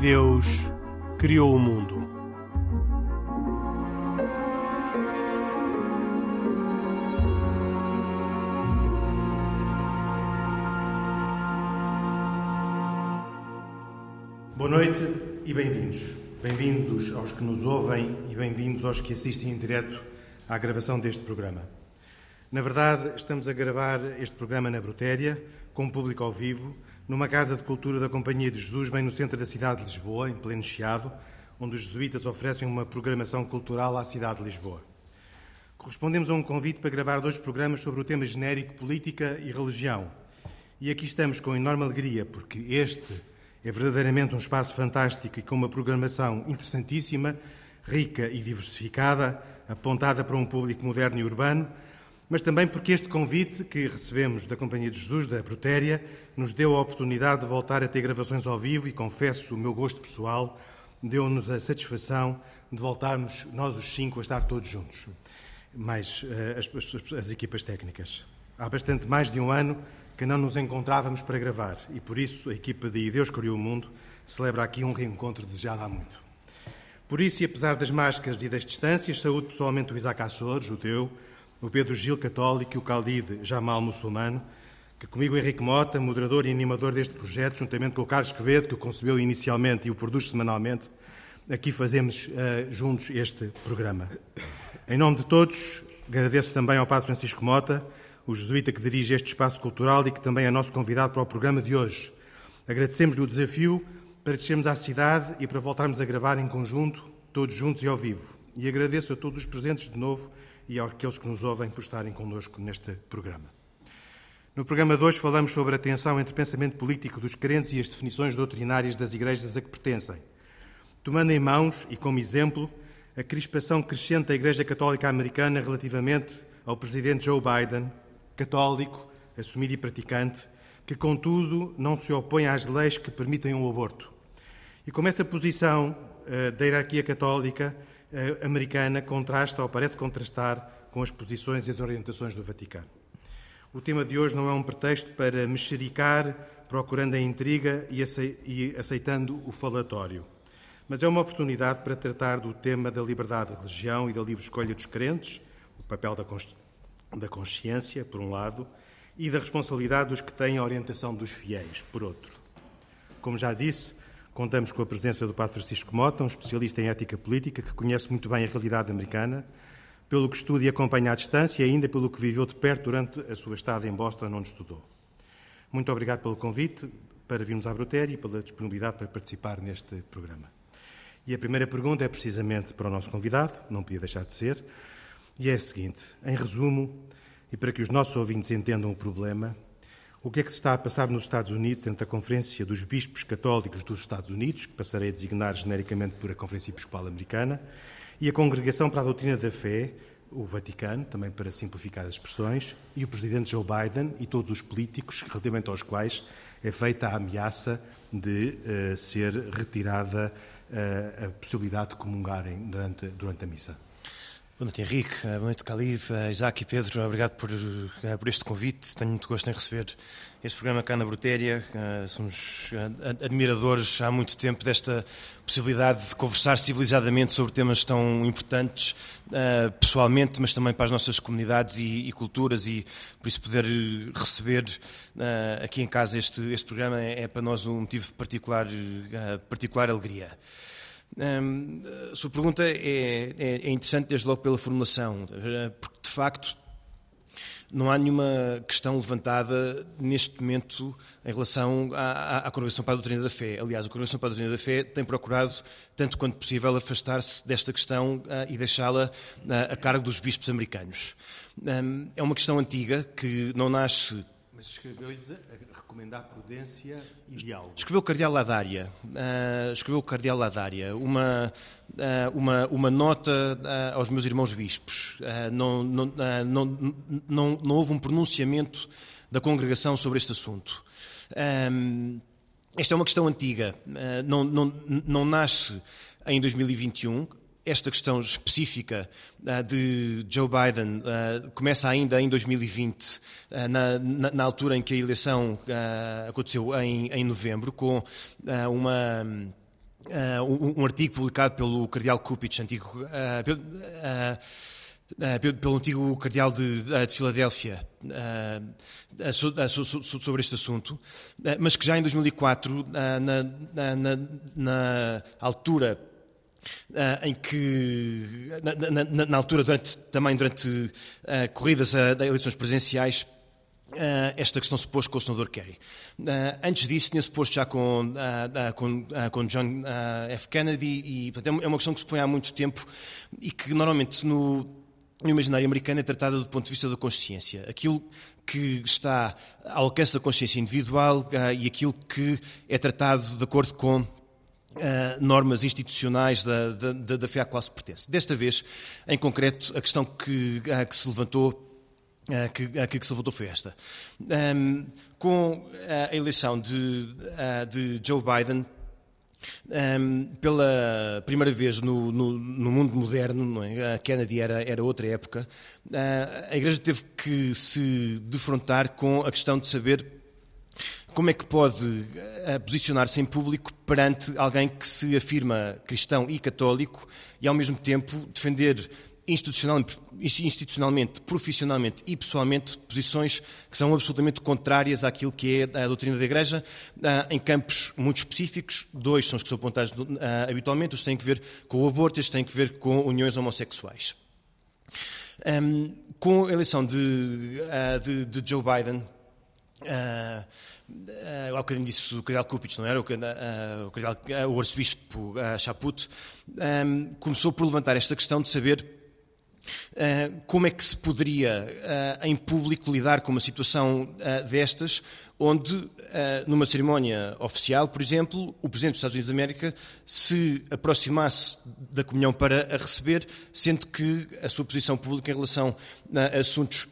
Deus criou o mundo. Boa noite e bem-vindos. Bem-vindos aos que nos ouvem e bem-vindos aos que assistem em direto à gravação deste programa. Na verdade, estamos a gravar este programa na Brutéria, com público ao vivo, numa Casa de Cultura da Companhia de Jesus, bem no centro da cidade de Lisboa, em pleno Chiado, onde os jesuítas oferecem uma programação cultural à cidade de Lisboa. Correspondemos a um convite para gravar dois programas sobre o tema genérico Política e Religião. E aqui estamos com enorme alegria, porque este é verdadeiramente um espaço fantástico e com uma programação interessantíssima, rica e diversificada, apontada para um público moderno e urbano, mas também porque este convite que recebemos da Companhia de Jesus, da Brutéria, nos deu a oportunidade de voltar a ter gravações ao vivo e, confesso, o meu gosto pessoal deu-nos a satisfação de voltarmos, nós os cinco, a estar todos juntos, mais uh, as, as, as equipas técnicas. Há bastante mais de um ano que não nos encontrávamos para gravar e, por isso, a equipa de Deus Criou o Mundo celebra aqui um reencontro desejado há muito. Por isso, e apesar das máscaras e das distâncias, saúde pessoalmente o Isaac Assor, judeu, o Pedro Gil, católico, e o Khalid Jamal, muçulmano, que comigo Henrique Mota, moderador e animador deste projeto, juntamente com o Carlos Quevedo, que o concebeu inicialmente e o produz semanalmente, aqui fazemos uh, juntos este programa. Em nome de todos, agradeço também ao Padre Francisco Mota, o jesuíta que dirige este espaço cultural e que também é nosso convidado para o programa de hoje. Agradecemos-lhe o desafio para descermos à cidade e para voltarmos a gravar em conjunto, todos juntos e ao vivo. E agradeço a todos os presentes de novo e àqueles que nos ouvem por estarem connosco neste programa. No programa de hoje falamos sobre a tensão entre o pensamento político dos crentes e as definições doutrinárias das igrejas a que pertencem, tomando em mãos e como exemplo a crispação crescente da Igreja Católica Americana relativamente ao presidente Joe Biden, católico, assumido e praticante, que, contudo, não se opõe às leis que permitem o aborto. E como essa posição uh, da hierarquia católica americana contrasta ou parece contrastar com as posições e as orientações do Vaticano. O tema de hoje não é um pretexto para mexericar, procurando a intriga e aceitando o falatório, mas é uma oportunidade para tratar do tema da liberdade de religião e da livre escolha dos crentes, o papel da consciência, por um lado, e da responsabilidade dos que têm a orientação dos fiéis, por outro. Como já disse, contamos com a presença do Padre Francisco Mota, um especialista em ética política que conhece muito bem a realidade americana pelo que estuda e acompanha à distância e ainda pelo que viveu de perto durante a sua estada em Boston, onde estudou. Muito obrigado pelo convite para virmos à Brutéria e pela disponibilidade para participar neste programa. E a primeira pergunta é precisamente para o nosso convidado, não podia deixar de ser, e é a seguinte: em resumo, e para que os nossos ouvintes entendam o problema, o que é que se está a passar nos Estados Unidos dentro da Conferência dos Bispos Católicos dos Estados Unidos, que passarei a designar genericamente por a Conferência Episcopal Americana, e a Congregação para a Doutrina da Fé, o Vaticano, também para simplificar as expressões, e o Presidente Joe Biden e todos os políticos relativamente aos quais é feita a ameaça de uh, ser retirada uh, a possibilidade de comungarem durante, durante a missa. Boa noite, Henrique. Boa noite, Khalid, Isaac e Pedro. Obrigado por, eh, por este convite. Tenho muito gosto em receber este programa cá na Brutéria. Eh, somos eh, admiradores há muito tempo desta possibilidade de conversar civilizadamente sobre temas tão importantes, pessoalmente, mas também para as nossas comunidades e, e culturas. E por isso, poder receber aqui em casa este, este programa é, é para nós um motivo de particular, particular alegria. A sua pergunta é, é, é, interessante desde logo pela formulação, porque de facto não há nenhuma questão levantada neste momento em relação à, à, Congregação para a Doutrina da Fé. Aliás, a Congregação para a Doutrina da Fé tem procurado, tanto quanto possível, afastar-se desta questão uh, e deixá-la uh, a cargo dos bispos americanos. Um, é uma questão antiga que não nasce mas escreveu-lhes a recomendar prudência e diálogo. Escreveu o Cardeal Ladária, uh, escreveu o Cardeal Ladária, uma, uh, uma, uma nota uh, aos meus irmãos bispos. Não, não, não, não, não houve um pronunciamento da congregação sobre este assunto. Um, esta é uma questão antiga, não, não, não nasce em 2021, esta questão específica uh, de Joe Biden uh, começa ainda em 2020, uh, na, na, altura em que a eleição aconteceu em, em, novembro, com uma, um, um, artigo publicado pelo Cardeal Kupich, antigo, pelo, pelo, antigo Cardeal de, de Filadélfia, sobre este assunto, mas que já em 2004, na, na, na, na altura Uh, em que, na, na, na, altura, durante, também durante uh, corridas a, a, eleições presidenciais, uh, esta questão se pôs com o senador Kerry. antes disso, tinha-se posto já com, com, com, John F. Kennedy, e portanto, é, é uma questão que se põe há muito tempo e que normalmente no, no imaginário americano é tratada do ponto de vista da consciência. Aquilo que está ao alcance da consciência individual e aquilo que é tratado de acordo com Uh, normas institucionais da, da, da se pertence. Desta vez, em concreto, a questão que, uh, que se levantou uh, que, que, se levantou foi esta. Um, com a eleição de, de Joe Biden, um, pela primeira vez no, no, no mundo moderno, é? a Kennedy era, era outra época, a Igreja teve que se defrontar com a questão de saber como é que pode uh, posicionar-se em público perante alguém que se afirma cristão e católico e, ao mesmo tempo, defender institucionalmente, profissionalmente e pessoalmente posições que são absolutamente contrárias àquilo que é a doutrina da Igreja uh, em campos muito específicos. Dois são os que são apontados uh, habitualmente, os têm que ver com o aborto os têm que ver com uniões homossexuais. Um, com a eleição de, de, de Joe Biden, Uh, uh, há bocadinho disse o Cardeal Kupich, não era? O, uh, o, cardeal, o arcebispo uh, Chaput um, começou por levantar esta questão de saber como é que se poderia, em público, lidar com uma situação destas, onde, numa cerimónia oficial, por exemplo, o Presidente dos Estados Unidos da América se aproximasse da comunhão para a receber, sendo que a sua posição pública em relação a assuntos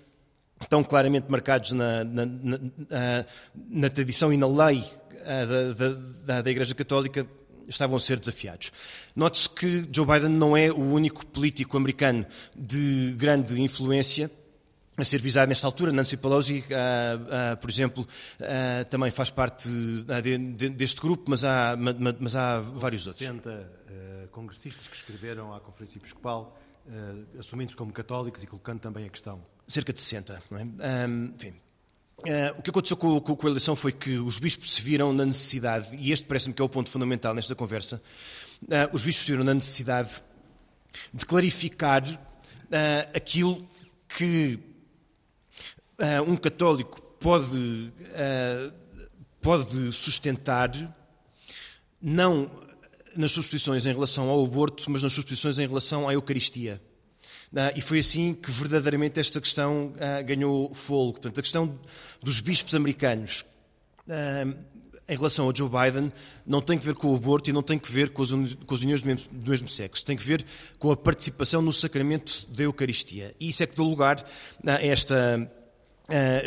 tão claramente marcados na, na, na, na tradição e na lei da, da, da, Igreja Católica estavam a ser desafiados. Note-se que Joe Biden não é o único político americano de grande influência a ser visado nesta altura. Nancy Pelosi, uh, uh, por exemplo, uh, também faz parte de, de, deste grupo, mas há, mas há vários outros. 60 congressistas que escreveram à Conferência Episcopal uh, assumindo-se como católicos e colocando também a questão. Cerca de 60, não é? Um, enfim. Uh, o que aconteceu com, com, com, a eleição foi que os bispos se viram na necessidade, e este parece-me que é o ponto fundamental nesta conversa, uh, os bispos se viram na necessidade de clarificar aquilo que um católico pode, pode sustentar, não nas suas posições em relação ao aborto, mas nas suas posições em relação à Eucaristia. Uh, e foi assim que verdadeiramente esta questão uh, ganhou fogo. Portanto, a questão dos bispos americanos uh, em relação ao Joe Biden não tem que ver com o aborto e não tem que ver com as, uniões do mesmo, do mesmo, sexo. Tem que ver com a participação no sacramento da Eucaristia. E isso é que deu lugar a esta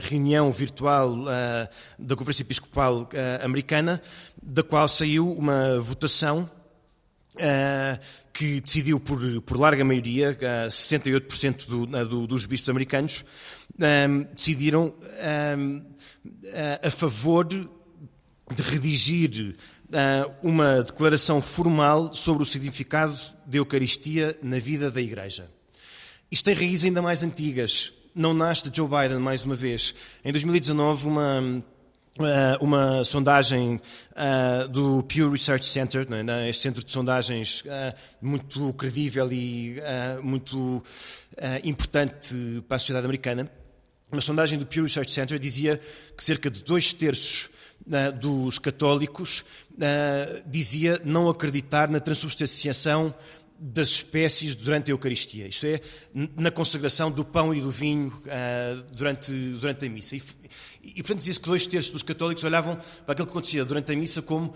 reunião virtual da Conferência Episcopal Americana, da qual saiu uma votação que decidiu por, por larga maioria, uh, 68% do, uh, do, dos bispos americanos, decidiram a favor de redigir uma declaração formal sobre o significado da Eucaristia na vida da Igreja. Isto tem raízes ainda mais antigas. Não nasce de Joe Biden, mais uma vez. Em 2019, uma uma sondagem uh, do Pew Research Center, né, este centro de sondagens uh, muito credível e muito importante para a sociedade americana. Uma sondagem do Pew Research Center dizia que cerca de dois terços dos católicos dizia não acreditar na transubstanciação das espécies durante a Eucaristia, isto é, na consagração do pão e do vinho durante, durante a missa. E, e, portanto, dizia-se que dois terços dos católicos olhavam para aquilo que acontecia durante a missa como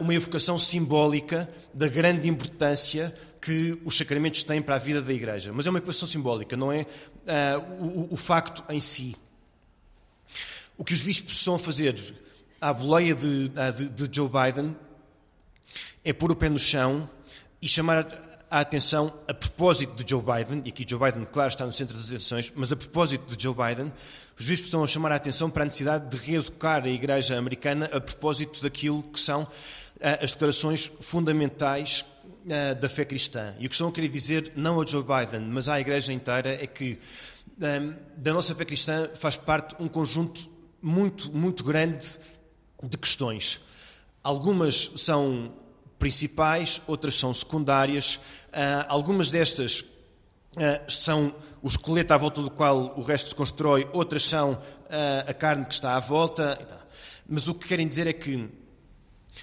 uma evocação simbólica da grande importância que os sacramentos têm para a vida da Igreja. Mas é uma evocação simbólica, não é uh, o, o, facto em si. O que os bispos estão a fazer à boleia de, de, de Joe Biden é pôr o pé no chão e chamar a atenção a propósito de Joe Biden, e aqui Joe Biden, claro, está no centro das atenções, mas a propósito de Joe Biden, os bispos estão a chamar a atenção para a necessidade de reeducar a Igreja americana a propósito daquilo que são uh, as declarações fundamentais uh, da fé cristã. E o que estão a querer dizer, não a Joe Biden, mas à Igreja inteira, é que um, da nossa fé cristã faz parte um conjunto muito, muito grande de questões. Algumas são principais, outras são secundárias. Uh, algumas destas uh, são o esqueleto à volta do qual o resto se constrói, outras são uh, a carne que está à volta. Mas o que querem dizer é que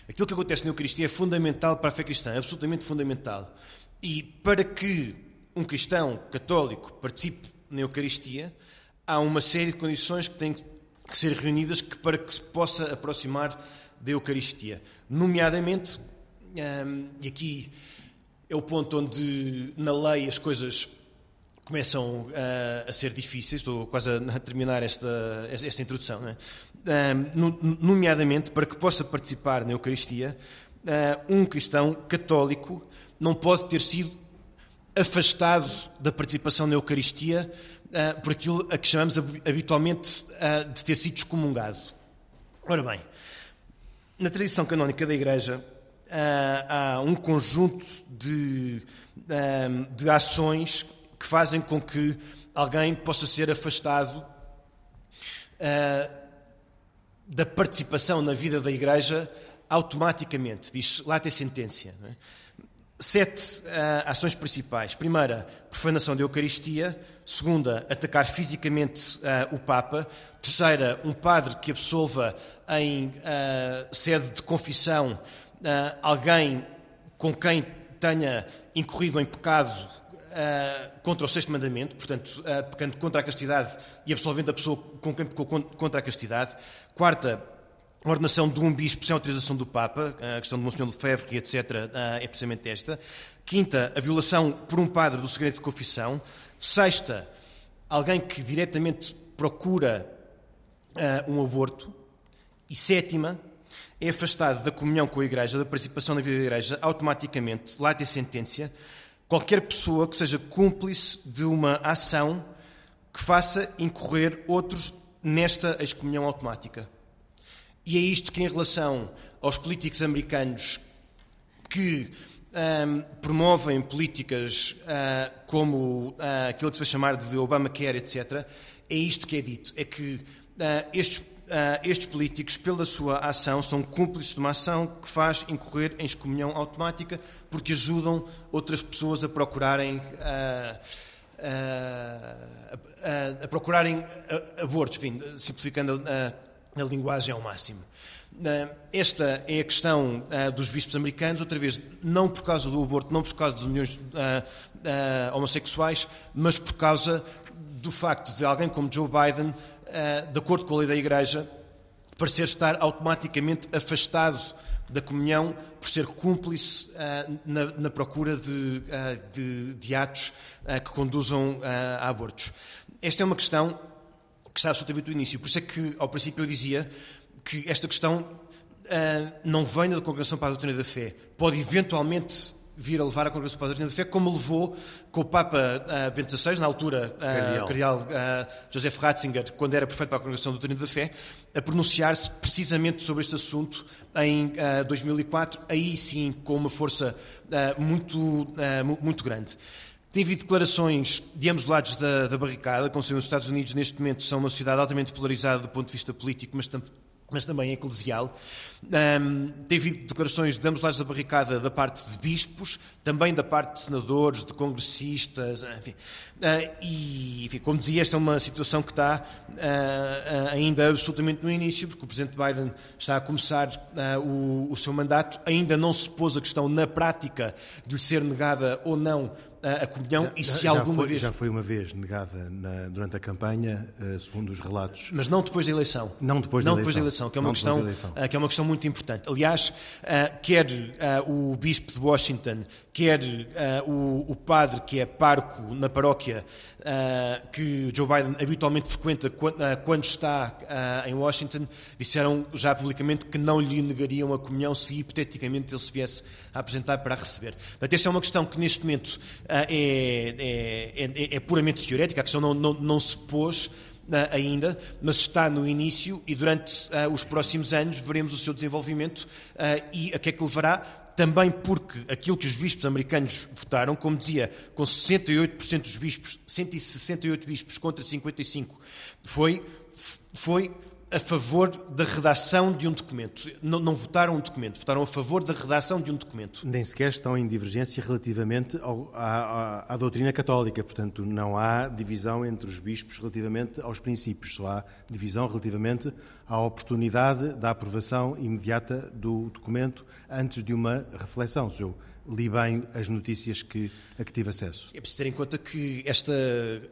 aquilo que acontece na Eucaristia é fundamental para a fé cristã, é absolutamente fundamental. E para que um cristão católico participe na Eucaristia, há uma série de condições que têm que ser reunidas para que se possa aproximar da Eucaristia. Nomeadamente, um, e aqui é o ponto onde na lei as coisas começam uh, a ser difíceis, estou quase a terminar esta, esta introdução, é? um, nomeadamente para que possa participar na Eucaristia, uh, um cristão católico não pode ter sido afastado da participação na Eucaristia uh, por aquilo a que chamamos habitualmente de ter sido excomungado. Ora bem, na tradição canónica da Igreja, há um conjunto de, de ações que fazem com que alguém possa ser afastado da participação na vida da Igreja automaticamente. Diz lá tem sentença. É? Sete uh, ações principais. Primeira, profanação da Eucaristia. Segunda, atacar fisicamente o Papa. Terceira, um padre que absolva em sede de confissão alguém com quem tenha incorrido em pecado contra o sexto mandamento, portanto, pecando contra a castidade e absolvendo a pessoa com quem pecou contra a castidade. Quarta, a ordenação de um bispo sem autorização do Papa, a questão de Monsenhor Lefebvre, etc., é precisamente esta. Quinta, a violação por um padre do segredo de confissão. Sexta, alguém que diretamente procura uh, um aborto. E sétima, é afastado da comunhão com a Igreja, da participação na vida da Igreja, automaticamente, lá tem sentença, qualquer pessoa que seja cúmplice de uma ação que faça incorrer outros nesta excomunhão automática. E é isto que, em relação aos políticos americanos que um, promovem políticas uh, como uh, aquilo que se vai chamar de Obamacare, etc., é isto que é dito: é que uh, estes, estes políticos, pela sua ação, são cúmplices de uma ação que faz incorrer em excomunhão automática porque ajudam outras pessoas a procurarem. A, a, procurarem abortos, enfim, simplificando a, a linguagem ao máximo. Esta é a questão dos bispos americanos, outra vez, não por causa do aborto, não por causa das uniões homossexuais, mas por causa do facto de alguém como Joe Biden, de acordo com a lei da Igreja, parecer estar automaticamente afastado da comunhão por ser cúmplice na, na, procura de, de, de atos que conduzam a abortos. Esta é uma questão que está absolutamente do início. Por isso é que, ao princípio, eu dizia que esta questão não venha da Congregação para a Doutrina da Fé. Pode eventualmente vir a levar a Congregação para a Doutrina da Fé, como levou com o Papa uh, Bento XVI, na altura, uh, o cardeal uh, Joseph Ratzinger, quando era prefeito para a Congregação da Doutrina da Fé, a pronunciar-se precisamente sobre este assunto em 2004, aí sim com uma força muito, muito grande. Tem havido declarações de ambos os lados da, da barricada, como se os Estados Unidos neste momento são uma sociedade altamente polarizada do ponto de vista político, mas, tam, mas também eclesial. Um, tem havido declarações de ambos os lados da barricada da parte de bispos, também da parte de senadores, de congressistas, enfim. Uh, e, enfim, como dizia, esta é uma situação que está uh, ainda absolutamente no início, porque o Presidente Biden está a começar o, o seu mandato, ainda não se pôs a questão na prática de lhe ser negada ou não a comunhão e se já alguma foi, vez. Já foi uma vez negada na, durante a campanha, uh, segundo os relatos. Mas não depois da eleição. Não depois não da depois da eleição. eleição, que é uma, Não questão, da eleição. uh, que é uma questão muito importante. Aliás, uh, quer o bispo de Washington, quer o padre que é parco na paróquia uh, que Joe Biden habitualmente frequenta quando, uh, quando está uh, em Washington, disseram já publicamente que não lhe negariam a comunhão se hipoteticamente ele se viesse a apresentar para a receber. Portanto, esta é uma questão que neste momento é, é, é, é puramente teorética, a questão não, não, não se pôs ainda, mas está no início e durante uh, os próximos anos veremos o seu desenvolvimento uh, e a que é que levará. Também porque aquilo que os bispos americanos votaram, como dizia, com 68% dos bispos, 168 bispos contra 55, foi, foi a favor da redação de um documento. Não, não, votaram um documento, votaram a favor da redação de um documento. Nem sequer estão em divergência relativamente ao, à, à, à, doutrina católica, portanto, não há divisão entre os bispos relativamente aos princípios, só há divisão relativamente à oportunidade da aprovação imediata do documento antes de uma reflexão. Se eu li bem as notícias que, a que tive acesso. É preciso ter em conta que esta,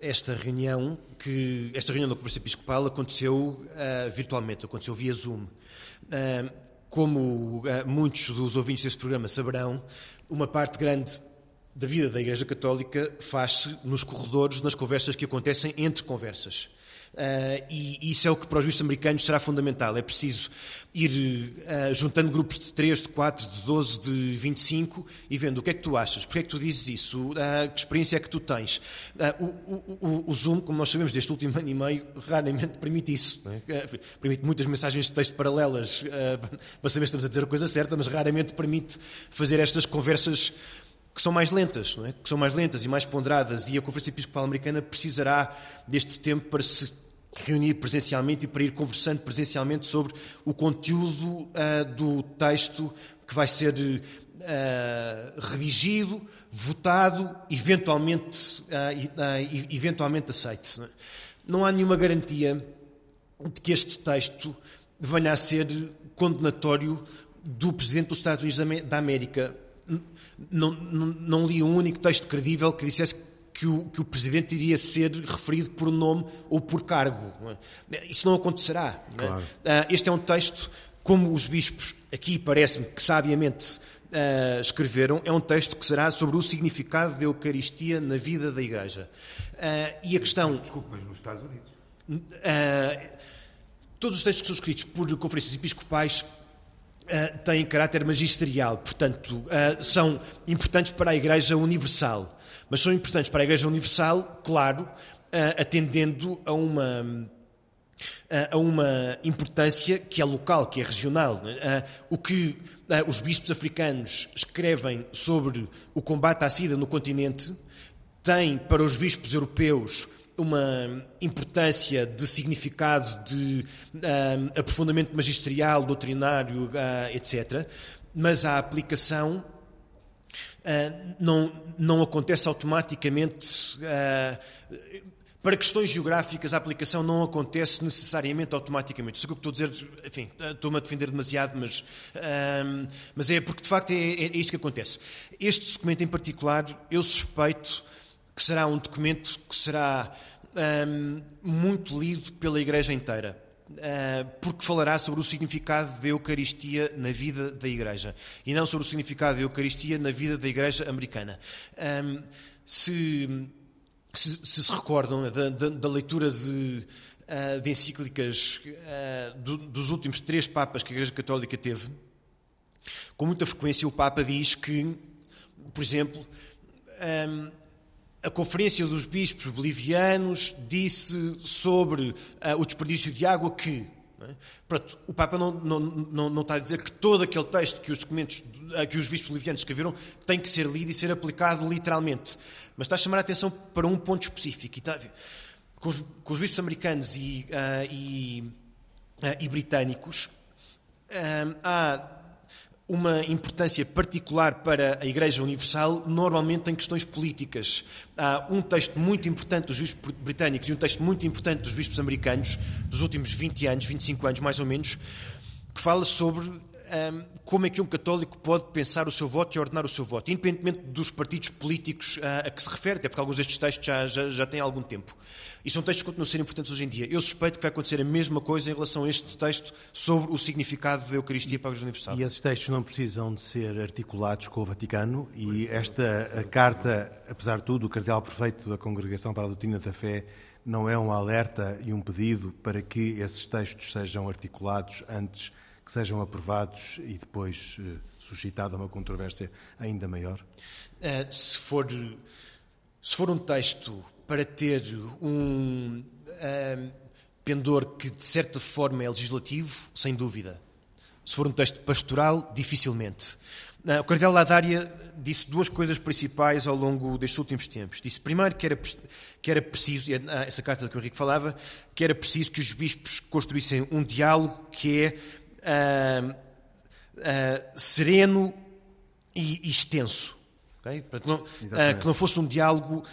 esta reunião, que esta reunião da Conferência Episcopal aconteceu uh, virtualmente, aconteceu via Zoom. Uh, como uh, muitos dos ouvintes deste programa saberão, uma parte grande da vida da Igreja Católica faz-se nos corredores, nas conversas que acontecem entre conversas. Uh, e isso é o que para os juízes americanos será fundamental. É preciso ir uh, juntando grupos de 3, de 4, de 12, de 25 e vendo o que é que tu achas, porque é que tu dizes isso, uh, que experiência é que tu tens. O, o, o, Zoom, como nós sabemos deste último ano e meio, raramente permite isso. É? permite muitas mensagens de texto paralelas para saber se estamos a dizer a coisa certa, mas raramente permite fazer estas conversas que são mais lentas, é? que são mais lentas e mais ponderadas, e a Conferência Episcopal Americana precisará deste tempo para se reunir presencialmente e para ir conversando presencialmente sobre o conteúdo uh, do texto que vai ser uh, redigido, votado, eventualmente, uh, eventualmente aceite. Não há nenhuma garantia de que este texto venha a ser condenatório do Presidente dos Estados Unidos da América. Não, não, não li um único texto credível que dissesse que o, que o Presidente iria ser referido por nome ou por cargo. É? Isso não acontecerá. É? Claro. Uh, este é um texto, como os bispos aqui parece-me que sabiamente uh, escreveram, é um texto que será sobre o significado da Eucaristia na vida da Igreja. Uh, e a questão. Desculpe, mas nos Estados Unidos. todos os textos que são escritos por conferências episcopais têm caráter magisterial, portanto, são importantes para a Igreja Universal mas são importantes para a Igreja Universal, claro, atendendo a uma a uma importância que é local, que é regional. O que os bispos africanos escrevem sobre o combate à SIDA no continente tem para os bispos europeus uma importância de significado, de aprofundamento magisterial, doutrinário, etc. Mas a aplicação uh, não, não acontece automaticamente. Uh, para questões geográficas, a aplicação não acontece necessariamente automaticamente. Isso é o que estou a dizer, enfim, estou-me a defender demasiado, mas, uh, mas é porque de facto é, é, é isto que acontece. Este documento em particular, eu suspeito que será um documento que será um, muito lido pela Igreja inteira. Eh, porque falará sobre o significado da Eucaristia na vida da Igreja e não sobre o significado da Eucaristia na vida da Igreja americana. Ehm, se, se, se, se recordam da, da, da leitura de, eh, de encíclicas eh, dos últimos três Papas que a Igreja Católica teve, com muita frequência o Papa diz que, por exemplo, ehm, a Conferência dos Bispos Bolivianos disse sobre uh, o desperdício de água que. É? Pronto, o Papa não, não, não, não, está a dizer que todo aquele texto que os documentos uh, que os bispos bolivianos escreveram tem que ser lido e ser aplicado literalmente. Mas está a chamar a atenção para um ponto específico. E está, com, os, com, os, bispos americanos e, uh, e, e britânicos, há uma importância particular para a Igreja Universal, normalmente em questões políticas. Há um texto muito importante dos bispos britânicos e um texto muito importante dos bispos americanos, dos últimos 20 anos, 25 anos mais ou menos, que fala sobre um, como é que um católico pode pensar o seu voto e ordenar o seu voto, independentemente dos partidos políticos a, a que se refere, até porque alguns destes textos já, já, já têm algum tempo. E são textos que continuam a ser importantes hoje em dia. Eu suspeito que vai acontecer a mesma coisa em relação a este texto sobre o significado da Eucaristia para Igreja Universal. E esses textos não precisam de ser articulados com o Vaticano e esta carta, apesar de tudo, o cardeal prefeito da Congregação para a Doutrina da Fé não é um alerta e um pedido para que esses textos sejam articulados antes que sejam aprovados e depois uh, suscitada uma controvérsia ainda maior? Uh, se, for, se for um texto para ter um uh, pendor que de certa forma é legislativo, sem dúvida. Se for um texto pastoral, dificilmente. O Cardeal Ladária disse duas coisas principais ao longo destes últimos tempos. Disse, primeiro, que era, que era preciso, e essa carta que o Henrique falava, que era preciso que os bispos construíssem um diálogo que é uh, uh, sereno e, e extenso. Okay? Para que, não, uh, que não fosse um diálogo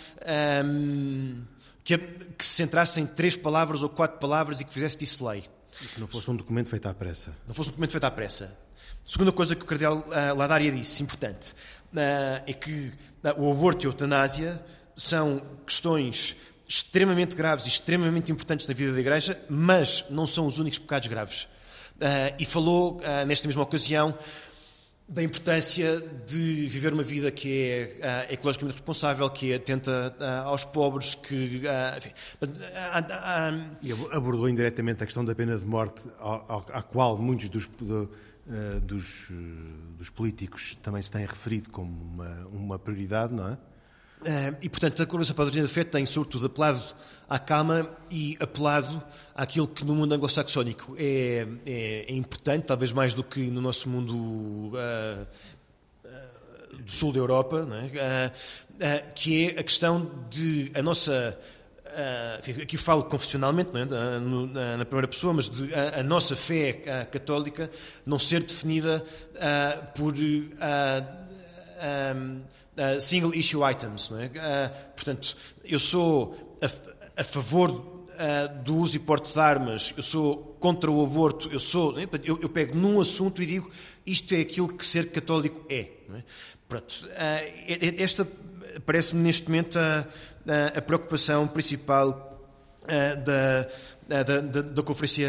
um, que, que, se centrasse em três palavras ou quatro palavras e que fizesse disso lei. E que não fosse um documento feito à pressa. Não fosse um documento feito à pressa. Segunda coisa que o Cardeal uh, Ladária disse, importante, uh, é que uh, o aborto e a eutanásia são questões extremamente graves e extremamente importantes na vida da Igreja, mas não são os únicos pecados graves. E falou, nesta mesma ocasião, da importância de viver uma vida que é uh, ecologicamente responsável, que é atenta uh, aos pobres, que. Uh, enfim, e abordou indiretamente a questão da pena de morte, à qual muitos dos, uh, dos, dos, políticos também se tem referido como uma, uma prioridade, não é? Uh, e, portanto, a Congregação para a Doutrina da Fé tem, sobretudo, apelado à calma e apelado àquilo que no mundo anglo-saxónico é, é, é, importante, talvez mais do que no nosso mundo uh, uh, do sul da Europa, é? que é a questão de a nossa Uh, aqui falo confessionalmente, é? na, na, primeira pessoa, mas de, a, a nossa fé católica não ser definida uh, por um, single issue items. É? portanto, eu sou a, a favor do uso e porte de armas, eu sou contra o aborto, eu sou. É? Eu, eu, pego num assunto e digo isto é aquilo que ser católico é. é? Pronto, esta parece-me neste momento a a preocupação principal da, da, da, da Conferência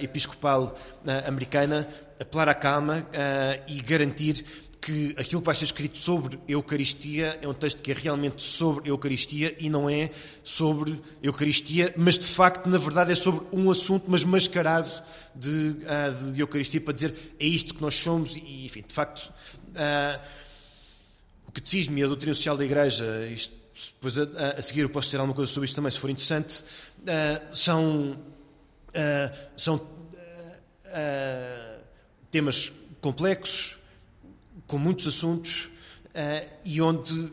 Episcopal Americana, apelar à calma e garantir que aquilo que vai ser escrito sobre Eucaristia é um texto que é realmente sobre Eucaristia e não é sobre Eucaristia, mas de facto, na verdade, é sobre um assunto, mas mascarado de, de, de Eucaristia, para dizer é isto que nós somos e, enfim, de facto, uh, o catecismo e a doutrina social da Igreja, isto depois a, a, seguir eu posso dizer alguma coisa sobre isto também, se for interessante, uh, são, uh, são temas complexos, com muitos assuntos, e onde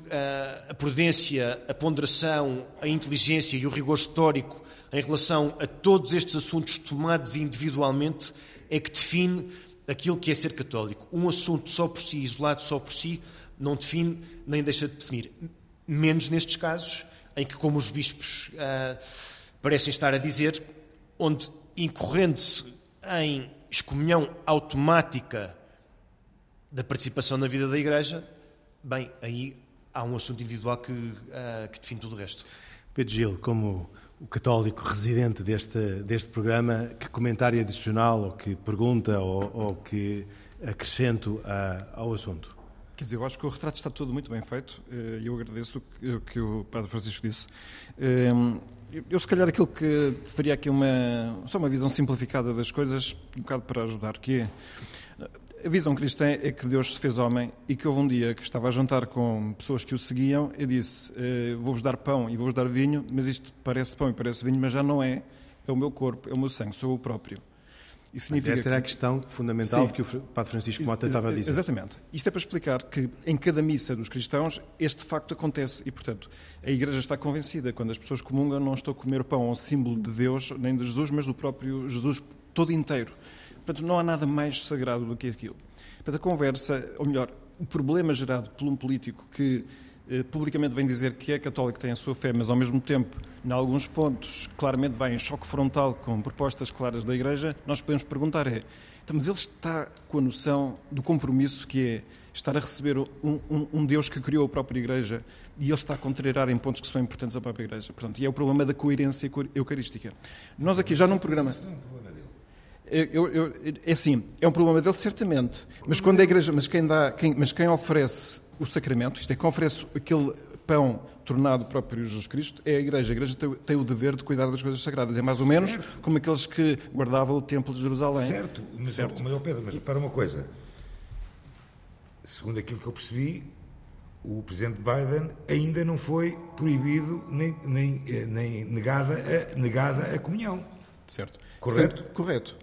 a prudência, a ponderação, a inteligência e o rigor histórico em relação a todos estes assuntos tomados individualmente é que define aquilo que é ser católico. Um assunto só por si, isolado só por si, não define nem deixa de definir menos nestes casos, em que, como os bispos uh, parecem estar a dizer, onde incorrendo-se em excomunhão automática da participação na vida da Igreja, bem, aí há um assunto individual que, uh, que define tudo o resto. Pedro Gil, como o católico residente deste, deste programa, que comentário adicional ou que pergunta ou, ou que acrescento a, ao assunto? Quer dizer, eu acho que o retrato está todo muito bem feito eh, e eu agradeço o que o Padre Francisco disse. Eh, eu, se calhar, aquilo que faria aqui uma, só uma visão simplificada das coisas, um bocado para ajudar, que é a visão cristã é que Deus se fez homem e que houve um dia que estava a jantar com pessoas que o seguiam e disse: eh, Vou-vos dar pão e vou-vos dar vinho, mas isto parece pão e parece vinho, mas já não é. É o meu corpo, é o meu sangue, sou eu próprio. Isso significa essa era a questão fundamental Sim. que o Padre Francisco Mota estava a dizer. Exatamente. Isto é para explicar que em cada missa dos cristãos este facto acontece e, portanto, a Igreja está convencida quando as pessoas comungam não estão a comer pão ao símbolo de Deus, nem de Jesus, mas do próprio Jesus todo inteiro. Portanto, não há nada mais sagrado do que aquilo. Portanto, a conversa, ou melhor, o problema gerado por um político que eh, publicamente vem dizer que é católico, tem a sua fé, mas ao mesmo tempo, em alguns pontos, claramente vai em choque frontal com propostas claras da Igreja, nós podemos perguntar é, então, mas ele está com a noção do compromisso que é estar a receber um, um, um, Deus que criou a própria Igreja e ele está a contrariar em pontos que são importantes à própria Igreja. Portanto, e é o problema da coerência eucarística. Nós aqui já num programa... Eu, eu, é assim, é um problema dele, certamente. Mas quando a Igreja, mas quem, dá, quem, mas quem oferece o sacramento, isto é, quem oferece aquele pão tornado próprio Jesus Cristo, é a Igreja. A Igreja tem, tem o dever de cuidar das coisas sagradas. É mais ou menos certo. como aqueles que guardavam o Templo de Jerusalém. Certo, mas, certo. mas Pedro, mas para uma coisa. Segundo aquilo que eu percebi, o presidente Biden ainda não foi proibido nem, nem, eh, nem negada, a, negada a comunhão. Certo. Correto? Certo, correto.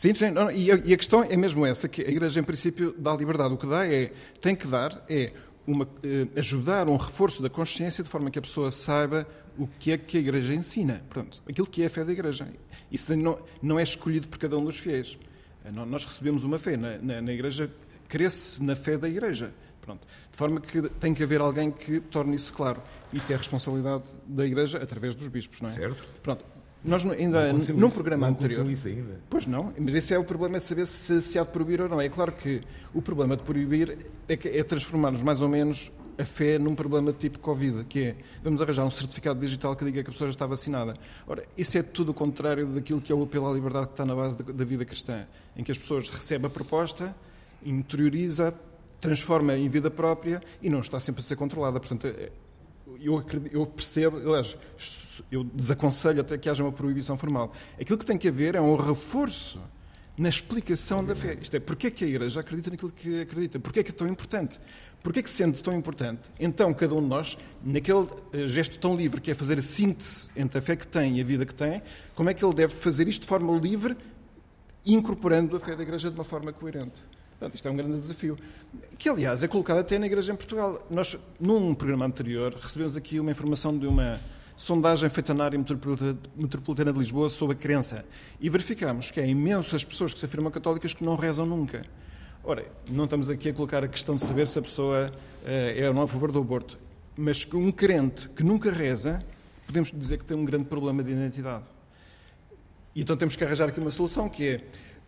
Sim, sim não, e, a, e, a, questão é mesmo essa, que a Igreja, em princípio, dá liberdade. O que dá é, tem que dar, é uma, eh, ajudar um reforço da consciência de forma que a pessoa saiba o que é que a Igreja ensina. Portanto, aquilo que é a fé da Igreja. Isso não, não é escolhido por cada um dos fiéis. Eh, nós recebemos uma fé na, na, na Igreja, cresce na fé da Igreja. Pronto. De forma que tem que haver alguém que torne isso claro. Isso é a responsabilidade da Igreja através dos bispos, não é? Certo. Pronto. Nós ainda, num isso, programa não anterior. Isso ainda. Pois não, mas esse é o problema de saber se, se há de proibir ou não. É claro que o problema de proibir é, é transformarmos mais ou menos a fé num problema de tipo Covid, que é vamos arranjar um certificado digital que diga que a pessoa já está vacinada. Ora, isso é tudo o contrário daquilo que é o apelo à liberdade que está na base da, da vida cristã, em que as pessoas recebem a proposta, interioriza, transforma em vida própria e não está sempre a ser controlada. Portanto, é, eu, eu percebo, aliás, eu desaconselho até que haja uma proibição formal. Aquilo que tem que haver é um reforço na explicação da fé. Isto é, porquê que a Igreja acredita naquilo que acredita? Porquê é que é tão importante? Porquê é que, sendo tão importante, então cada um de nós, naquele eh, gesto tão livre que é fazer a síntese entre a fé que tem e a vida que tem, como é que ele deve fazer isto de forma livre, incorporando a fé da Igreja de uma forma coerente? Portanto, isto é um grande desafio. Que, aliás, é colocado até na Igreja em Portugal. Nós, num programa anterior, recebemos aqui uma informação de uma sondagem feita na área metropolitana de Lisboa sobre a crença. E verificamos que há imensas pessoas que se afirmam católicas que não rezam nunca. Ora, não estamos aqui a colocar a questão de saber se a pessoa uh, é ou não a favor do aborto. Mas um crente que nunca reza, podemos dizer que tem um grande problema de identidade. E então temos que arranjar aqui uma solução que é,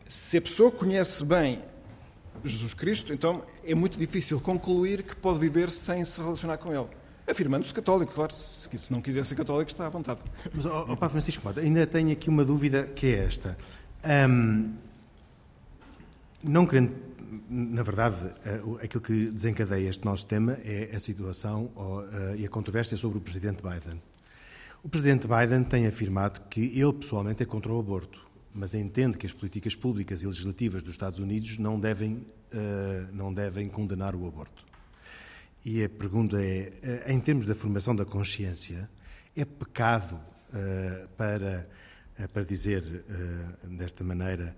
se a pessoa conhece bem Jesus Cristo, então é muito difícil concluir que pode viver sem se relacionar com Ele. Afirmando-se católico, claro, se, não quiser ser católico, está à vontade. Mas, ó, ó Padre Francisco ainda tenho aqui uma dúvida que é esta. Um, não querendo, na verdade, uh, aquilo que desencadeia este nosso tema é a situação uh, e a controvérsia sobre o Presidente Biden. O Presidente Biden tem afirmado que ele pessoalmente é contra o aborto mas entende que as políticas públicas e legislativas dos Estados Unidos não devem, uh, não devem condenar o aborto. E a pergunta é, uh, em termos da formação da consciência, é pecado uh, para, para dizer desta maneira,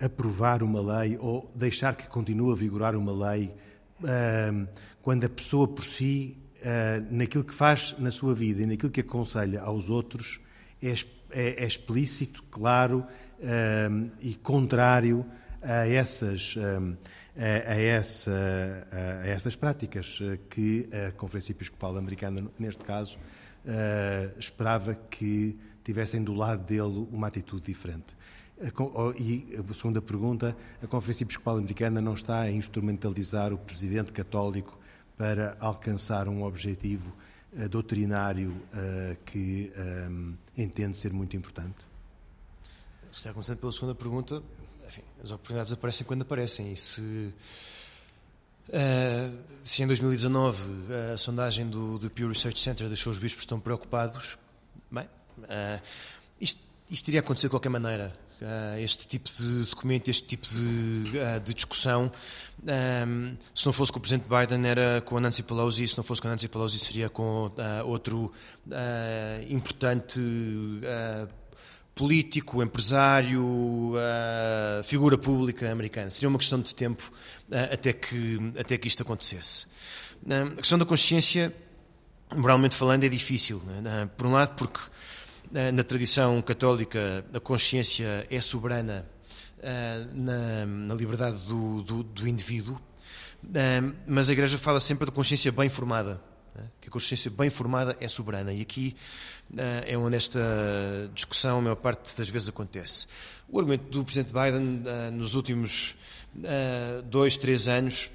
aprovar uma lei ou deixar que continue a vigorar uma lei quando a pessoa por si, naquilo que faz na sua vida e naquilo que aconselha aos outros, é é, é explícito, claro um, e contrário a essas, um, a, a, essa, a, essas práticas que a Conferência Episcopal Americana, neste caso, uh, esperava que tivessem do lado dele uma atitude diferente. E a segunda pergunta, a Conferência Episcopal Americana não está a instrumentalizar o presidente católico para alcançar um objetivo doutrinário uh, que um, entende ser muito importante? Se calhar, começando pela segunda pergunta, enfim, as oportunidades aparecem quando aparecem. E se, uh, se em 2019 a sondagem do, do Pew Research Center deixou os bispos tão preocupados, bem, isto, isto iria acontecer de qualquer maneira. Uh, este tipo de documento, este tipo de, uh, de discussão. Um, se não fosse com o Presidente Biden, era com a Nancy Pelosi, se não fosse com a Nancy Pelosi, seria com uh, outro importante político, empresário, figura pública americana. Seria uma questão de tempo até, que, até que isto acontecesse. a questão da consciência, moralmente falando, é difícil. Né? Por um lado, porque na tradição católica, a consciência é soberana uh, na, na, liberdade do, do, do, indivíduo, mas a Igreja fala sempre de consciência bem formada, né? que a consciência bem formada é soberana. E aqui é onde esta discussão, a maior parte das vezes, acontece. O argumento do Presidente Biden nos últimos dois, três anos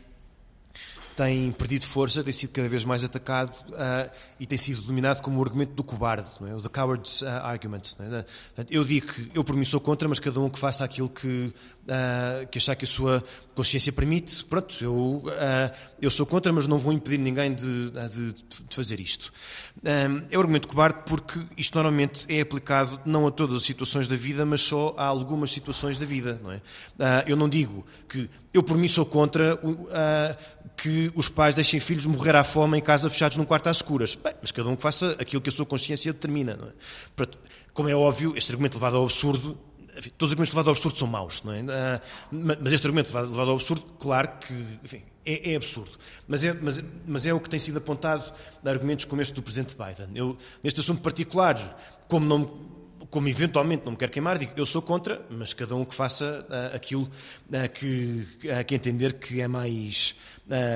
tem perdido força, tem sido cada vez mais atacado uh, e tem sido dominado como o argumento do cobarde, é? o the coward's uh, argument. É? Eu digo que eu por mim sou contra, mas cada um que faça aquilo que, uh, que achar que a sua consciência permite, pronto, eu, eu sou contra, mas não vou impedir ninguém de, de, de fazer isto. É o argumento cobarde porque isto normalmente é aplicado não a todas as situações da vida, mas só a algumas situações da vida. Não é? eu não digo que eu por mim sou contra que os pais deixem filhos morrer à fome em casa fechados num quarto às escuras. Bem, mas cada um que faça aquilo que a sua consciência determina. Não é? como é óbvio, este argumento levado ao absurdo, enfim, todos os argumentos levados ao absurdo são maus, não é? Ah, mas este argumento levado ao absurdo, claro que enfim, é, é, absurdo. Mas é, mas, mas é o que tem sido apontado de argumentos como este do Presidente Biden. Eu, neste assunto particular, como não como eventualmente não me quero queimar, digo eu sou contra, mas cada um que faça uh, aquilo uh, que, uh, que entender que é mais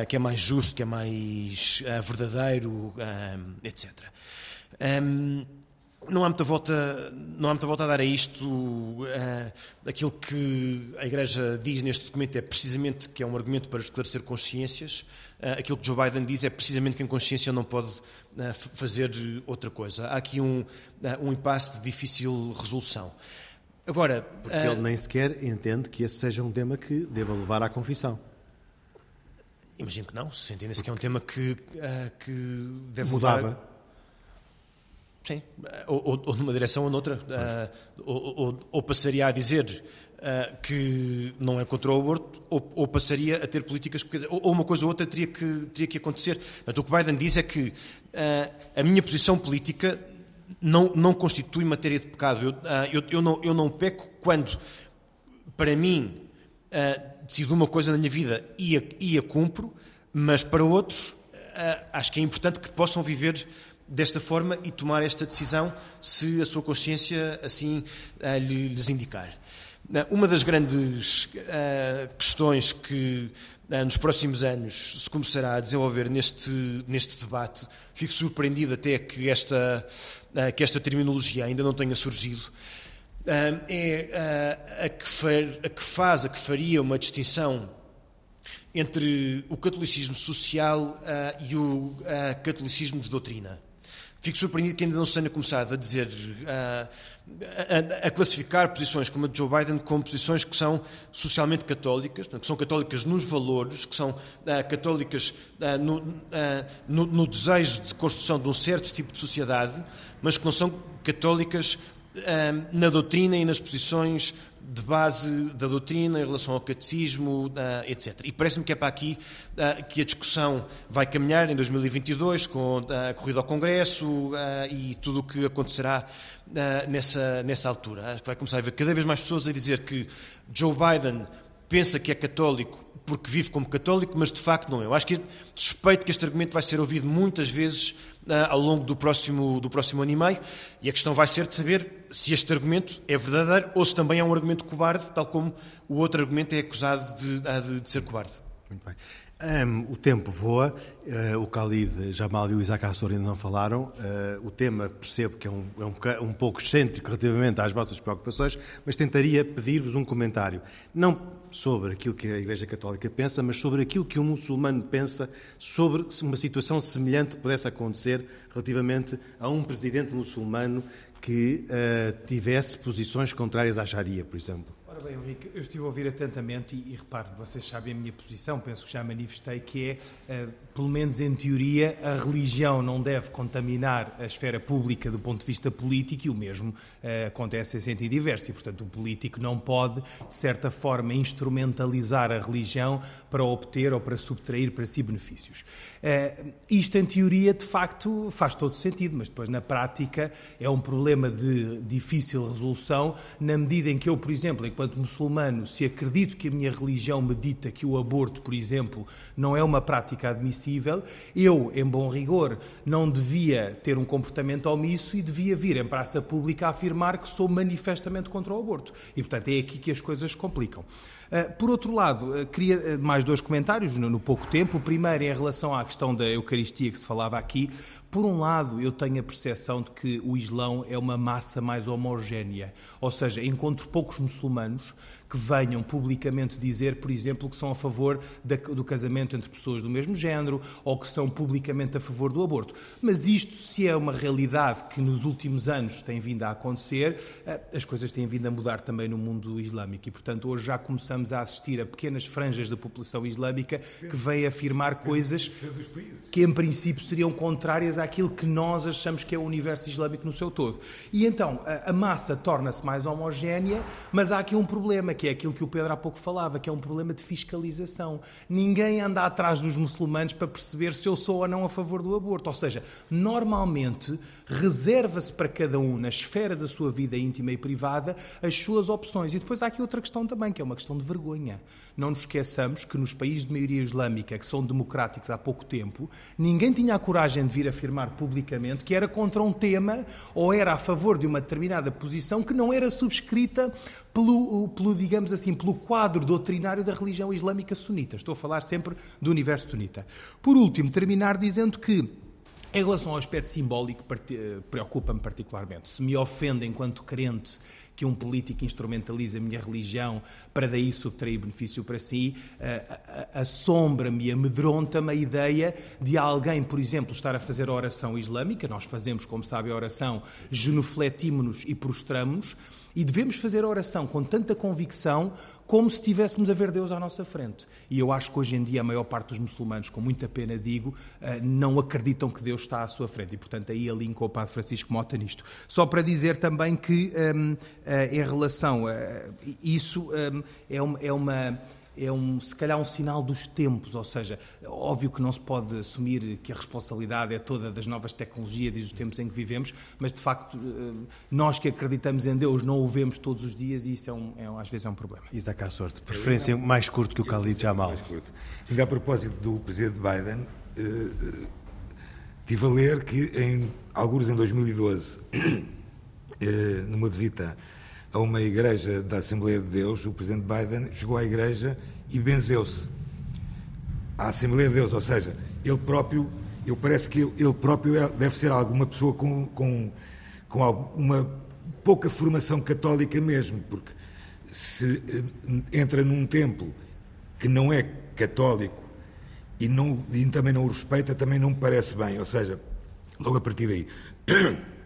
que é mais justo, que é mais verdadeiro, etc. Um, não há muita volta, não há muita volta a dar a isto. aquilo que a Igreja diz neste documento é precisamente que é um argumento para esclarecer consciências. aquilo que Joe Biden diz é precisamente que em consciência não pode fazer outra coisa. Há aqui um, um impasse de difícil resolução. Agora, Porque ele nem sequer entende que esse seja um tema que deva levar à confissão. Imagino que não, se entende-se que é um tema que, que deve Mudava. levar... Sim, ou, ou, numa direção ou noutra. Uh, ou, ou, ou, passaria a dizer uh, que não é contra o aborto, ou, passaria a ter políticas. Ou, uma coisa ou outra teria que, teria que acontecer. Mas o que Biden diz é que uh, a minha posição política não, não constitui matéria de pecado. Eu, eu, eu, não, eu não peco quando, para mim, decido uma coisa na minha vida e a, e a cumpro, mas para outros acho que é importante que possam viver desta forma e tomar esta decisão se a sua consciência assim uh, lhes indicar. Uma das grandes uh, questões que nos próximos anos se começará a desenvolver neste, neste debate, fico surpreendido até que esta, que esta terminologia ainda não tenha surgido, é a que, far, a que faz, a que faria uma distinção entre o catolicismo social e o catolicismo de doutrina. Fico surpreendido que ainda não se tenha começado a dizer, a, a, a, classificar posições como a de Joe Biden como posições que são socialmente católicas, que são católicas nos valores, que são católicas no, no, no, desejo de construção de um certo tipo de sociedade, mas que não são católicas na doutrina e nas posições de base da doutrina em relação ao catecismo, etc. E parece-me que é para aqui uh, que a discussão vai caminhar em 2022 com a corrida ao Congresso uh, e tudo o que acontecerá nessa, nessa altura. Vai começar a haver cada vez mais pessoas a dizer que Joe Biden pensa que é católico porque vive como católico, mas de facto não é. Eu acho que suspeito que este argumento vai ser ouvido muitas vezes ao longo do próximo, do próximo ano e meio, e a questão vai ser de saber se este argumento é verdadeiro ou se também é um argumento cobarde, tal como o outro argumento é acusado de, de, de ser cobarde. Muito bem. Um, o tempo voa, uh, o Khalid Jamal e o Isaac Assor ainda não falaram. Uh, o tema percebo que é, um, é um, um, pouco excêntrico relativamente às vossas preocupações, mas tentaria pedir-vos um comentário. Não sobre aquilo que a Igreja Católica pensa, mas sobre aquilo que um muçulmano pensa sobre se uma situação semelhante pudesse acontecer relativamente a um presidente muçulmano que uh, tivesse posições contrárias à Sharia, por exemplo. Ora bem, Henrique, eu estive a ouvir atentamente e, e repare, vocês sabem a minha posição, penso que já manifestei, que é, uh, pelo menos em teoria, a religião não deve contaminar a esfera pública do ponto de vista político e o mesmo uh, acontece em sentido diverso. E, portanto, o político não pode, de certa forma, instrumentalizar a religião para obter ou para subtrair para si benefícios. Uh, isto, em teoria, de facto, faz todo sentido, mas depois, na prática, é um problema de difícil resolução, na medida em que eu, por exemplo, enquanto enquanto muçulmano, se acredito que a minha religião me dita que o aborto, por exemplo, não é uma prática admissível, eu, em bom rigor, não devia ter um comportamento omisso e devia vir em praça pública afirmar que sou manifestamente contra o aborto. E, portanto, é aqui que as coisas complicam. Por outro lado, queria mais dois comentários no pouco tempo. O primeiro em relação à questão da Eucaristia que se falava aqui. Por um lado, eu tenho a percepção de que o Islão é uma massa mais homogénea, ou seja, encontro poucos muçulmanos que venham publicamente dizer, por exemplo, que são a favor do casamento entre pessoas do mesmo género ou que são publicamente a favor do aborto. Mas isto, se é uma realidade que nos últimos anos tem vindo a acontecer, eh, as coisas têm vindo a mudar também no mundo islâmico e, portanto, hoje já começamos a assistir a pequenas franjas da população islâmica que vêm afirmar coisas que, em princípio, seriam contrárias àquilo que nós achamos que é o universo islâmico no seu todo. E então, a massa torna-se mais homogénea, mas há aqui um problema que é aquilo que o Pedro há pouco falava, que é um problema de fiscalização. Ninguém anda atrás dos muçulmanos para perceber se eu sou ou não a favor do aborto. Ou seja, normalmente reserva-se para cada um, na esfera da sua vida íntima e privada, as suas opções. E depois há aqui outra questão também, que é uma questão de vergonha. Não nos esqueçamos que nos países de maioria islâmica, que são democráticos há pouco tempo, ninguém tinha a coragem de vir afirmar publicamente que era contra um tema ou era a favor de uma determinada posição que não era subscrita pelo, pelo digamos assim, pelo quadro doutrinário da religião islâmica sunita. Estou a falar sempre do universo sunita. Por último, terminar dizendo que em relação ao aspecto simbólico, preocupa-me particularmente. Se me ofende enquanto crente que um político instrumentalize a minha religião para daí subtrair benefício para si, assombra-me e amedronta-me a ideia de alguém, por exemplo, estar a fazer a oração islâmica. Nós fazemos, como sabe, a oração, genufletimos-nos e prostramos-nos e devemos fazer a oração com tanta convicção como se estivéssemos a ver Deus à nossa frente. E eu acho que hoje em dia a maior parte dos muçulmanos, com muita pena digo, eh, não acreditam que Deus está à sua frente. E, portanto, aí alinco o Padre Francisco Mota nisto. Só para dizer também que, um, uh, eh, em relação a isso, um, é uma. É uma é um, se calhar um sinal dos tempos, ou seja, óbvio que não se pode assumir que a responsabilidade é toda das novas tecnologias e dos tempos em que vivemos, mas de facto eh, nós que acreditamos em Deus não o vemos todos os dias e isso é um, é, às vezes é um problema. Isaac à sorte, preferência não, mais curto que o Khalid Jamal. Mais curto. Ainda a propósito do presidente Biden, eh, eh, tive a ler que em alguns em 2012, eh, numa visita a uma igreja da Assembleia de Deus, o presidente Biden chegou à igreja e benzeu-se à Assembleia de Deus, ou seja, ele próprio, eu parece que ele próprio é, deve ser alguma pessoa com, com, com alguma pouca formação católica mesmo, porque se eh, entra num templo que não é católico e, não, e também não o respeita, também não me parece bem, ou seja, logo a partir daí.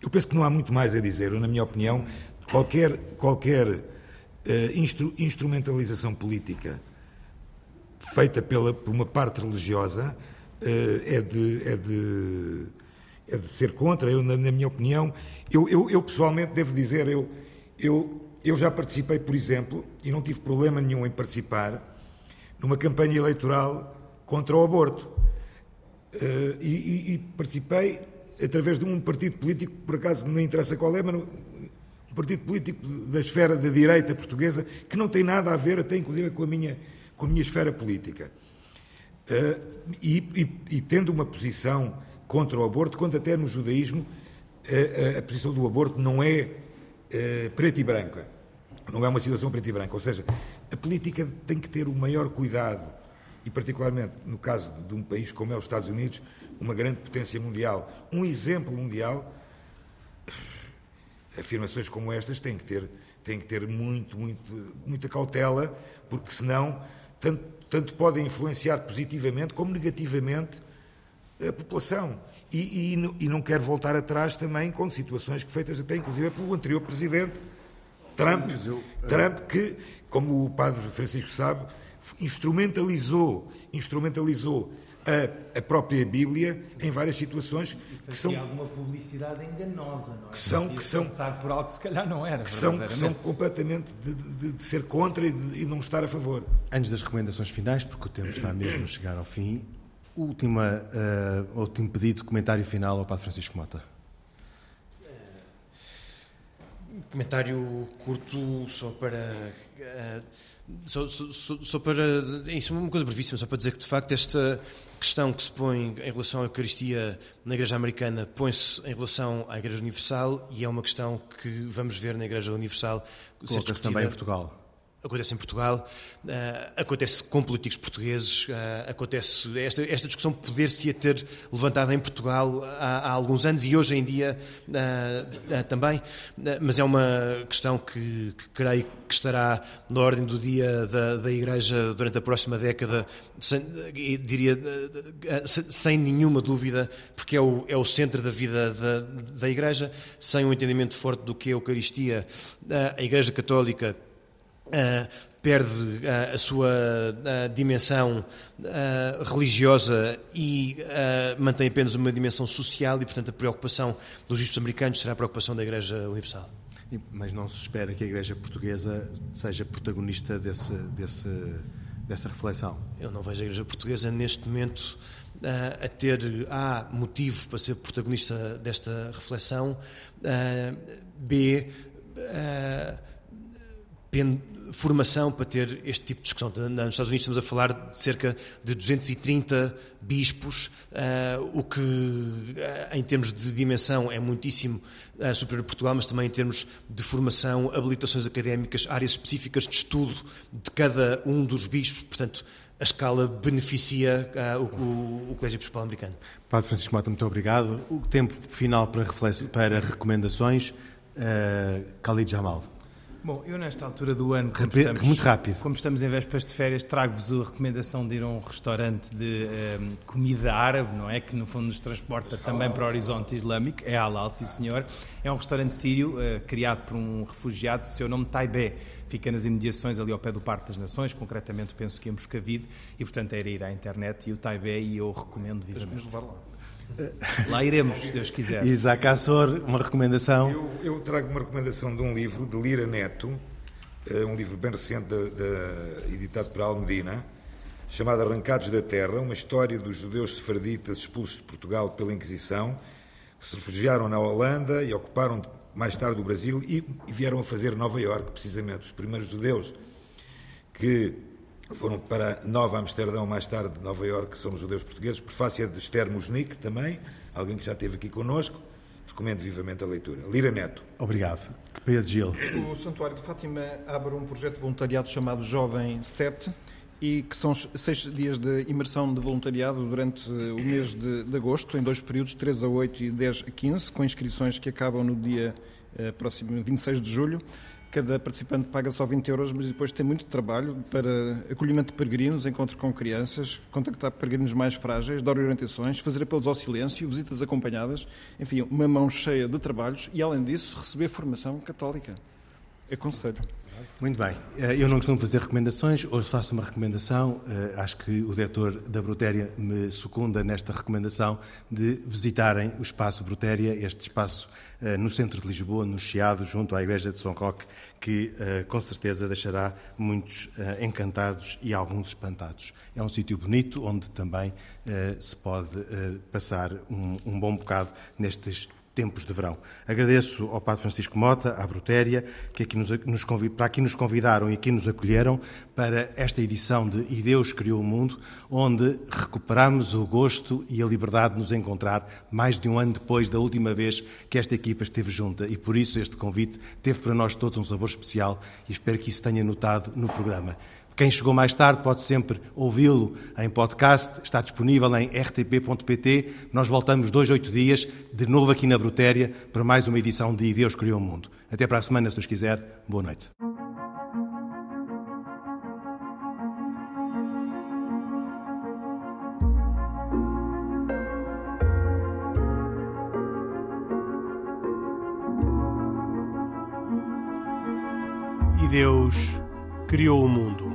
Eu penso que não há muito mais a dizer. Na minha opinião, qualquer, qualquer uh, instru, instrumentalização política feita pela, por uma parte religiosa uh, é, de, é, de, é de ser contra. Eu, na, na minha opinião, eu, eu, eu, pessoalmente devo dizer, eu, eu, eu já participei, por exemplo, e não tive problema nenhum em participar, numa campanha eleitoral contra o aborto. Uh, e, e participei através de um partido político, por acaso não interessa qual é, mas um partido político da esfera da direita portuguesa, que não tem nada a ver, até inclusive com a minha, com a minha esfera política. Uh, e, e, e, tendo uma posição contra o aborto, quando até no judaísmo uh, a, a posição do aborto não é uh, preta e branca, não é uma situação preta e branca, ou seja, a política tem que ter o maior cuidado, e particularmente no caso de um país como é os Estados Unidos, uma grande potência mundial, um exemplo mundial, afirmações como estas têm que ter, têm que ter muito, muito, muita cautela, porque senão tanto, tanto podem influenciar positivamente como negativamente a população. E, e, e, não quero voltar atrás também com situações que feitas até inclusive pelo anterior presidente Trump, eu, Trump que, como o padre Francisco sabe, instrumentalizou, instrumentalizou a, a, própria Bíblia em várias situações que são alguma publicidade enganosa, não é? Que são que são por algo que se calhar não era, que são, que são completamente de, de, de ser contra e de e não estar a favor. Antes das recomendações finais, porque o tempo está mesmo a chegar ao fim, última uh, último pedido comentário final ao Padre Francisco Mota. Comentário curto só para. Uh, só, só, só, para. Isso é uma coisa brevíssima, só para dizer que de facto esta questão que se põe em relação à Eucaristia na Igreja Americana põe-se em relação à Igreja Universal e é uma questão que vamos ver na Igreja Universal discutida. também em Portugal. Acontece em Portugal, uh, acontece com políticos portugueses, uh, acontece esta, esta discussão poder-se ter levantado em Portugal há, há, alguns anos e hoje em dia uh, também, mas é uma questão que, que, creio que estará na ordem do dia da, da Igreja durante a próxima década, sem, diria sem nenhuma dúvida, porque é o, é o centro da vida da, da Igreja, sem um entendimento forte do que é a Eucaristia, a Igreja Católica perde uh, a sua uh, dimensão religiosa e mantém apenas uma dimensão social e, portanto, a preocupação dos bispos americanos será a preocupação da Igreja Universal. Mas não se espera que a Igreja Portuguesa seja protagonista desse, desse, dessa reflexão? Eu não vejo a Igreja Portuguesa neste momento a ter há motivo para ser protagonista desta reflexão. B formação para ter este tipo de discussão. Nos Estados Unidos estamos a falar de cerca de 230 bispos, uh, o que, uh, em termos de dimensão, é muitíssimo uh, superior a Portugal, mas também em termos de formação, habilitações académicas, áreas específicas de estudo de cada um dos bispos. Portanto, a escala beneficia o, o, o, Colégio Episcopal Americano. Padre Francisco Mata, muito obrigado. O tempo final para, para recomendações, uh, Khalid Jamal. Bom, eu nesta altura do ano, como estamos, muito rápido. como estamos em vésperas de férias, trago-vos a recomendação de ir a um restaurante de um, ehm, comida árabe, não é? Que no fundo nos transporta também para o horizonte islâmico. É halal, sim senhor. É um restaurante sírio, uh, criado por um refugiado, seu nome Taibé. Fica nas imediações ali ao pé do Parque das Nações, concretamente penso que em Moscavide, e portanto era ir à internet e o Taibé e eu recomendo vivamente. levar lá. Lá iremos, se Deus quiser. Isaac Assor, uma recomendação? Eu, eu, trago uma recomendação de um livro de Lira Neto, eh, um livro bem recente, de, de, editado por Almedina, chamado Arrancados da Terra, uma história dos judeus sefarditas expulsos de Portugal pela Inquisição, que se refugiaram na Holanda e ocuparam mais tarde o Brasil e, e vieram a fazer Nova Iorque, precisamente. Os primeiros judeus que foram para Nova Amsterdão, mais tarde Nova Iorque, são os judeus portugueses, prefácia de Esther Musnik também, alguém que já esteve aqui connosco. Recomendo vivamente a leitura. Lira Neto. Obrigado. Pedro Gil. O Santuário de Fátima abre um projeto de voluntariado chamado Jovem 7 e que são seis dias de imersão de voluntariado durante o mês de, de agosto, em dois períodos, 3 a 8 e 10 a 15, com inscrições que acabam no dia eh, próximo 26 de julho. Cada participante paga só 20 euros, mas depois tem muito trabalho para acolhimento de peregrinos, encontro com crianças, contactar peregrinos mais frágeis, dar orientações, fazer apelos ao silêncio, visitas acompanhadas, enfim, uma mão cheia de trabalhos e, além disso, receber formação católica. Aconselho. Muito bem. Eh, eu não costumo fazer recomendações, hoje faço uma recomendação. Eh, acho que o diretor da Brutéria me secunda nesta recomendação de visitarem o Espaço Brutéria, este espaço eh, no centro de Lisboa, no Chiado, junto à Igreja de São Roque, que com certeza deixará muitos encantados e alguns espantados. É um sítio bonito onde também se pode passar um bom bocado nestes tempos de verão. Agradeço ao Padre Francisco Mota, à Brutéria, que aqui nos, nos convid, para aqui nos convidaram e aqui nos acolheram para esta edição de E Deus Criou o Mundo, onde recuperamos o gosto e a liberdade de nos encontrar mais de um ano depois da última vez que esta equipa esteve junta. E por isso este convite teve para nós todos um sabor especial e espero que isso tenha notado no programa. Quem chegou mais tarde pode sempre ouvi-lo em podcast, está disponível em rtp.pt. Nós voltamos dois, oito dias, de novo aqui na Brutéria, para mais uma edição de Deus Criou o Mundo. Até para a semana, se Deus quiser. Boa noite. E Deus criou o mundo